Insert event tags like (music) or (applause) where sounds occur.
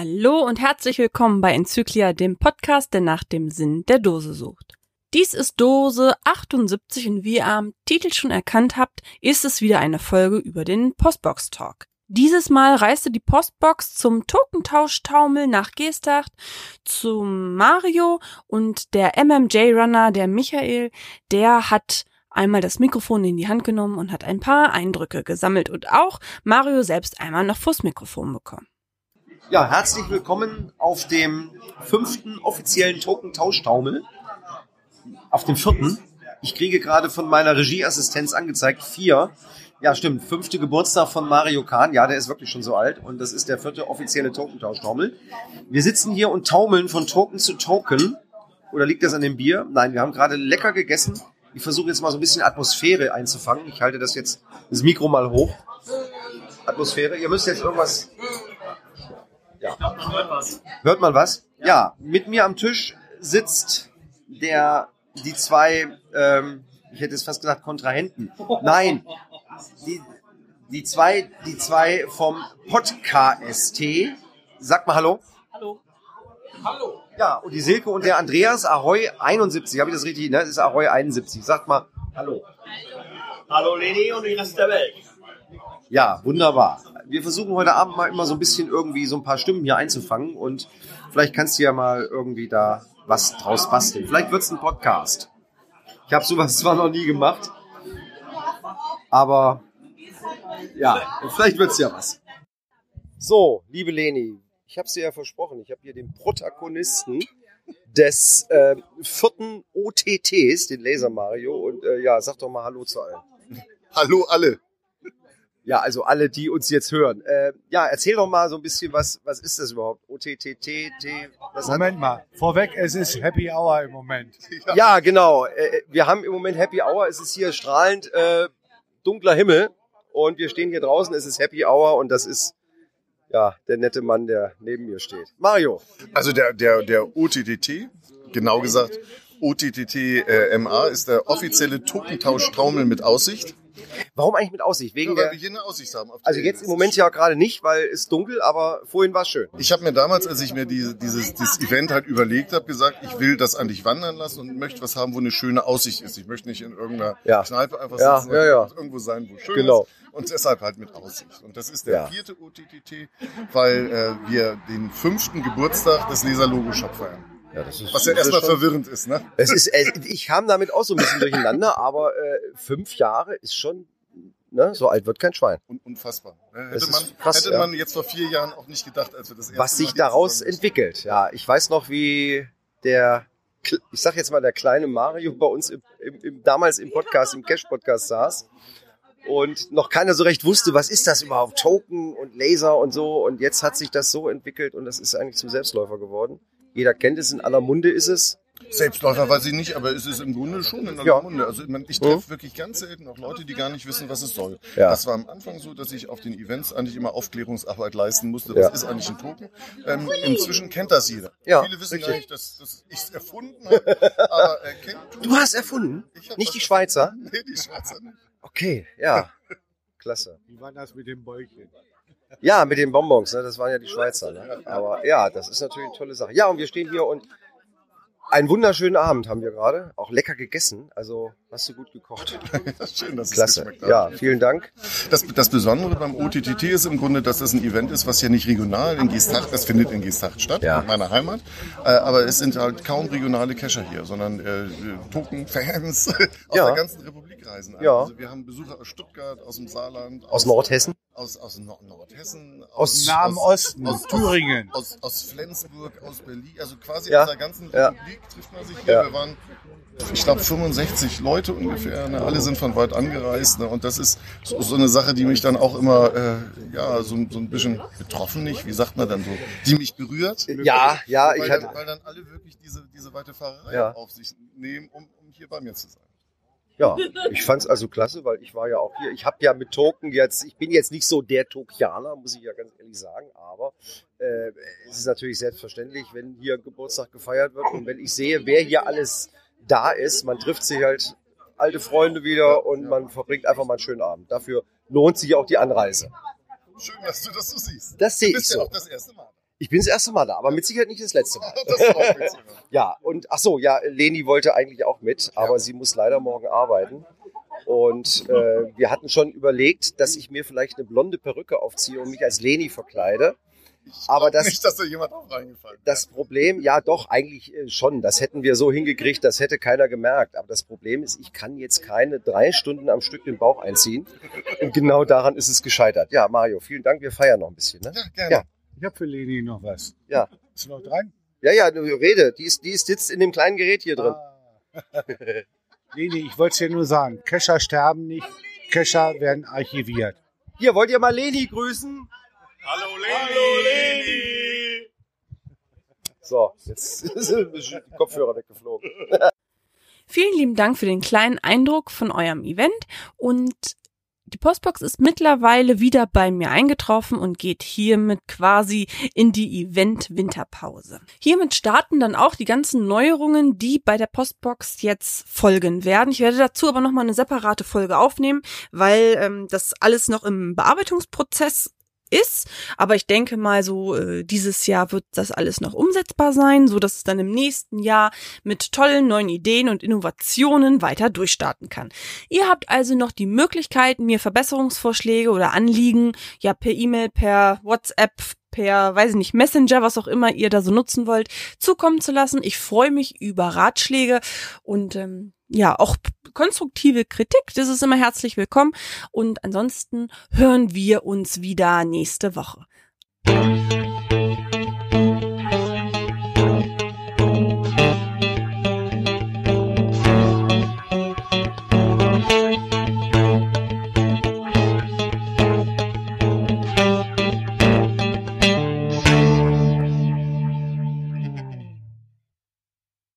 Hallo und herzlich willkommen bei Enzyklia, dem Podcast, der nach dem Sinn der Dose sucht. Dies ist Dose 78 und wie ihr am Titel schon erkannt habt, ist es wieder eine Folge über den Postbox Talk. Dieses Mal reiste die Postbox zum Tokentausch-Taumel nach Geesthacht, zum Mario und der MMJ-Runner, der Michael, der hat einmal das Mikrofon in die Hand genommen und hat ein paar Eindrücke gesammelt und auch Mario selbst einmal noch vors Mikrofon bekommen. Ja, herzlich willkommen auf dem fünften offiziellen Token-Tauschtaumel. Auf dem vierten. Ich kriege gerade von meiner Regieassistenz angezeigt, vier. Ja, stimmt. Fünfte Geburtstag von Mario Kahn. Ja, der ist wirklich schon so alt. Und das ist der vierte offizielle Tokentauschtaumel. Wir sitzen hier und taumeln von Token zu Token. Oder liegt das an dem Bier? Nein, wir haben gerade lecker gegessen. Ich versuche jetzt mal so ein bisschen Atmosphäre einzufangen. Ich halte das jetzt, das Mikro mal hoch. Atmosphäre. Ihr müsst jetzt irgendwas. Ja. Hört man was? Ja, mit mir am Tisch sitzt der, die zwei, ähm, ich hätte es fast gesagt Kontrahenten. Nein, die, die zwei, die zwei vom Podcast. Sag mal Hallo. Hallo. Hallo. Ja, und die Silke und der Andreas Ahoy 71. Habe ich das richtig? Ne? Das ist Ahoy 71. Sagt mal Hallo. Hallo Leni und die Rest der Welt. Ja, wunderbar. Wir versuchen heute Abend mal immer so ein bisschen irgendwie so ein paar Stimmen hier einzufangen und vielleicht kannst du ja mal irgendwie da was draus basteln. Vielleicht wird's ein Podcast. Ich habe sowas zwar noch nie gemacht, aber ja, vielleicht wird's ja was. So, liebe Leni, ich habe dir ja versprochen, ich habe hier den Protagonisten des äh, vierten OTTs, den Laser Mario. Und äh, ja, sag doch mal Hallo zu allen. Hallo alle. Ja, also alle, die uns jetzt hören. Äh, ja, erzähl doch mal so ein bisschen, was, was ist das überhaupt? OTTT, was hat- Moment mal, vorweg, es ist Happy Hour im Moment. Ja, genau. Äh, wir haben im Moment Happy Hour. Es ist hier strahlend äh, dunkler Himmel und wir stehen hier draußen. Es ist Happy Hour und das ist ja der nette Mann, der neben mir steht. Mario. Also der, der, der OTTT, genau gesagt, OTTT äh, MA ist der offizielle Tokentausch-Taumel mit Aussicht. Warum eigentlich mit Aussicht? Wegen Ja, weil der, wir hier eine Aussicht haben. also jetzt im Moment ja gerade nicht, weil es dunkel, aber vorhin war es schön. Ich habe mir damals, als ich mir diese, dieses, dieses Event halt überlegt habe, gesagt, ich will das an dich wandern lassen und möchte was haben, wo eine schöne Aussicht ist. Ich möchte nicht in irgendeiner Ja. Kneipe einfach Ja, sitzen, ja, ja. irgendwo sein, wo schön Genau. ist. Und deshalb halt mit Aussicht. Und das ist der Ja. vierte OTTT, weil äh, wir den fünften Geburtstag des Laser Logo Shop feiern. Ja, das ist, Was ja erstmal verwirrend ist, ne? Es ist, äh, ich kam damit auch so ein bisschen durcheinander, aber äh, fünf Jahre ist schon, ne, so alt wird kein Schwein. Un unfassbar. Ne? Hätte, man, krass, hätte ja. man jetzt vor vier Jahren auch nicht gedacht, als wir das erste Was sich daraus entwickelt. Ja, ich weiß noch, wie der, ich sag jetzt mal, der kleine Mario bei uns im, im, im, damals im Podcast, im Cash-Podcast saß und noch keiner so recht wusste, was ist das überhaupt, Token und Laser und so. Und jetzt hat sich das so entwickelt und das ist eigentlich zum Selbstläufer geworden. Jeder kennt es, in aller Munde ist es. Selbstläufer weiß ich nicht, aber es ist im Grunde schon in aller Ja. Munde. Also ich, treffe wirklich ganz selten auch Leute, die gar nicht wissen, was es soll. Ja. Das war am Anfang so, dass ich auf den Events eigentlich immer Aufklärungsarbeit leisten musste. Was Ja. ist eigentlich ein Token? Ähm, inzwischen kennt das jeder. Ja, Viele wissen richtig. gar nicht, dass, dass ich es erfunden habe, aber äh, kennt Du hast erfunden, nicht die Schweizer. (laughs) Nee, die Schweizer nicht. Okay, ja, klasse. Wie war das mit dem Bäuchchen? Ja, mit den Bonbons, ne? das waren ja die Schweizer. Ne? Aber ja, das ist natürlich eine tolle Sache. Ja, und wir stehen hier und einen wunderschönen Abend haben wir gerade. Auch lecker gegessen. Also hast du gut gekocht. (laughs) Schön, dass Klasse. Ja, vielen Dank. Das, das Besondere beim OTTT ist im Grunde, dass das ein Event ist, was ja nicht regional in Geesthacht, das findet in Geesthacht statt, Ja. in meiner Heimat, äh, aber es sind halt kaum regionale Cacher hier, sondern äh, Token-Fans (laughs) aus Ja. der ganzen Republik reisen. an. Ja. Also wir haben Besucher aus Stuttgart, aus dem Saarland, Aus Nordhessen. Aus, aus Nord Nordhessen, Aus Nahen Osten, aus, Thüringen. aus, aus Flensburg, aus Berlin, also quasi Ja. aus der ganzen Ja. Republik trifft man sich hier. Ja. Wir waren, ich glaube, 65 Leute ungefähr. Ne? Alle sind von weit angereist. Ne? Und das ist so, so eine Sache, die mich dann auch immer, äh, ja, so, so ein bisschen betroffen nicht, wie sagt man dann so, die mich berührt. Ja, ja, weil, ich dann, hatte. weil dann alle wirklich diese, diese weite Fahrerei Ja. auf sich nehmen, um, um hier bei mir zu sein. Ja, (laughs) ich fand's also klasse, weil ich war ja auch hier. Ich habe ja mit Token jetzt, ich bin jetzt nicht so der Tokianer, muss ich ja ganz ehrlich sagen, aber äh, es ist natürlich selbstverständlich, wenn hier Geburtstag gefeiert wird und wenn ich sehe, wer hier alles da ist, man trifft sich halt alte Freunde wieder und man verbringt einfach mal einen schönen Abend. Dafür lohnt sich auch die Anreise. Schön, dass du das so siehst. Das sehe ich bist ja so. auch das erste Mal. Ich bin das erste Mal da, aber mit Sicherheit nicht das letzte Mal. (laughs) Das. Ja, und ach so, ja, Leni wollte eigentlich auch mit, aber sie muss leider morgen arbeiten. Und äh, wir hatten schon überlegt, dass ich mir vielleicht eine blonde Perücke aufziehe und mich als Leni verkleide. Aber das, Nicht, dass da jemand auch reingefallen das Problem, ja doch, eigentlich äh, schon. Das hätten wir so hingekriegt, das hätte keiner gemerkt. Aber das Problem ist, ich kann jetzt keine drei Stunden am Stück den Bauch einziehen. Und genau daran ist es gescheitert. Ja, Mario, vielen Dank. Wir feiern noch ein bisschen. Ne? Ja, gerne. Ja. Ich habe für Leni noch was. Ja. Ist noch dran? Ja, ja, du rede. Die ist, die ist sitzt in dem kleinen Gerät hier drin. Ah. (laughs) Leni, ich wollte es dir nur sagen. Kescher sterben nicht. Kescher werden archiviert. Hier, wollt ihr mal Leni grüßen? Hallo Leni! So, jetzt (laughs) sind die Kopfhörer weggeflogen. Vielen lieben Dank für den kleinen Eindruck von eurem Event und die Postbox ist mittlerweile wieder bei mir eingetroffen und geht hiermit quasi in die Event-Winterpause. Hiermit starten dann auch die ganzen Neuerungen, die bei der Postbox jetzt folgen werden. Ich werde dazu aber nochmal eine separate Folge aufnehmen, weil ähm, das alles noch im Bearbeitungsprozess ist. Aber ich denke mal so, äh, dieses Jahr wird das alles noch umsetzbar sein, so dass es dann im nächsten Jahr mit tollen neuen Ideen und Innovationen weiter durchstarten kann. Ihr habt also noch die Möglichkeit, mir Verbesserungsvorschläge oder Anliegen, ja, per E-Mail, per WhatsApp, per, weiß ich nicht, Messenger, was auch immer ihr da so nutzen wollt, zukommen zu lassen. Ich freue mich über Ratschläge und ähm, ja, auch konstruktive Kritik, das ist immer herzlich willkommen. Und ansonsten hören wir uns wieder nächste Woche.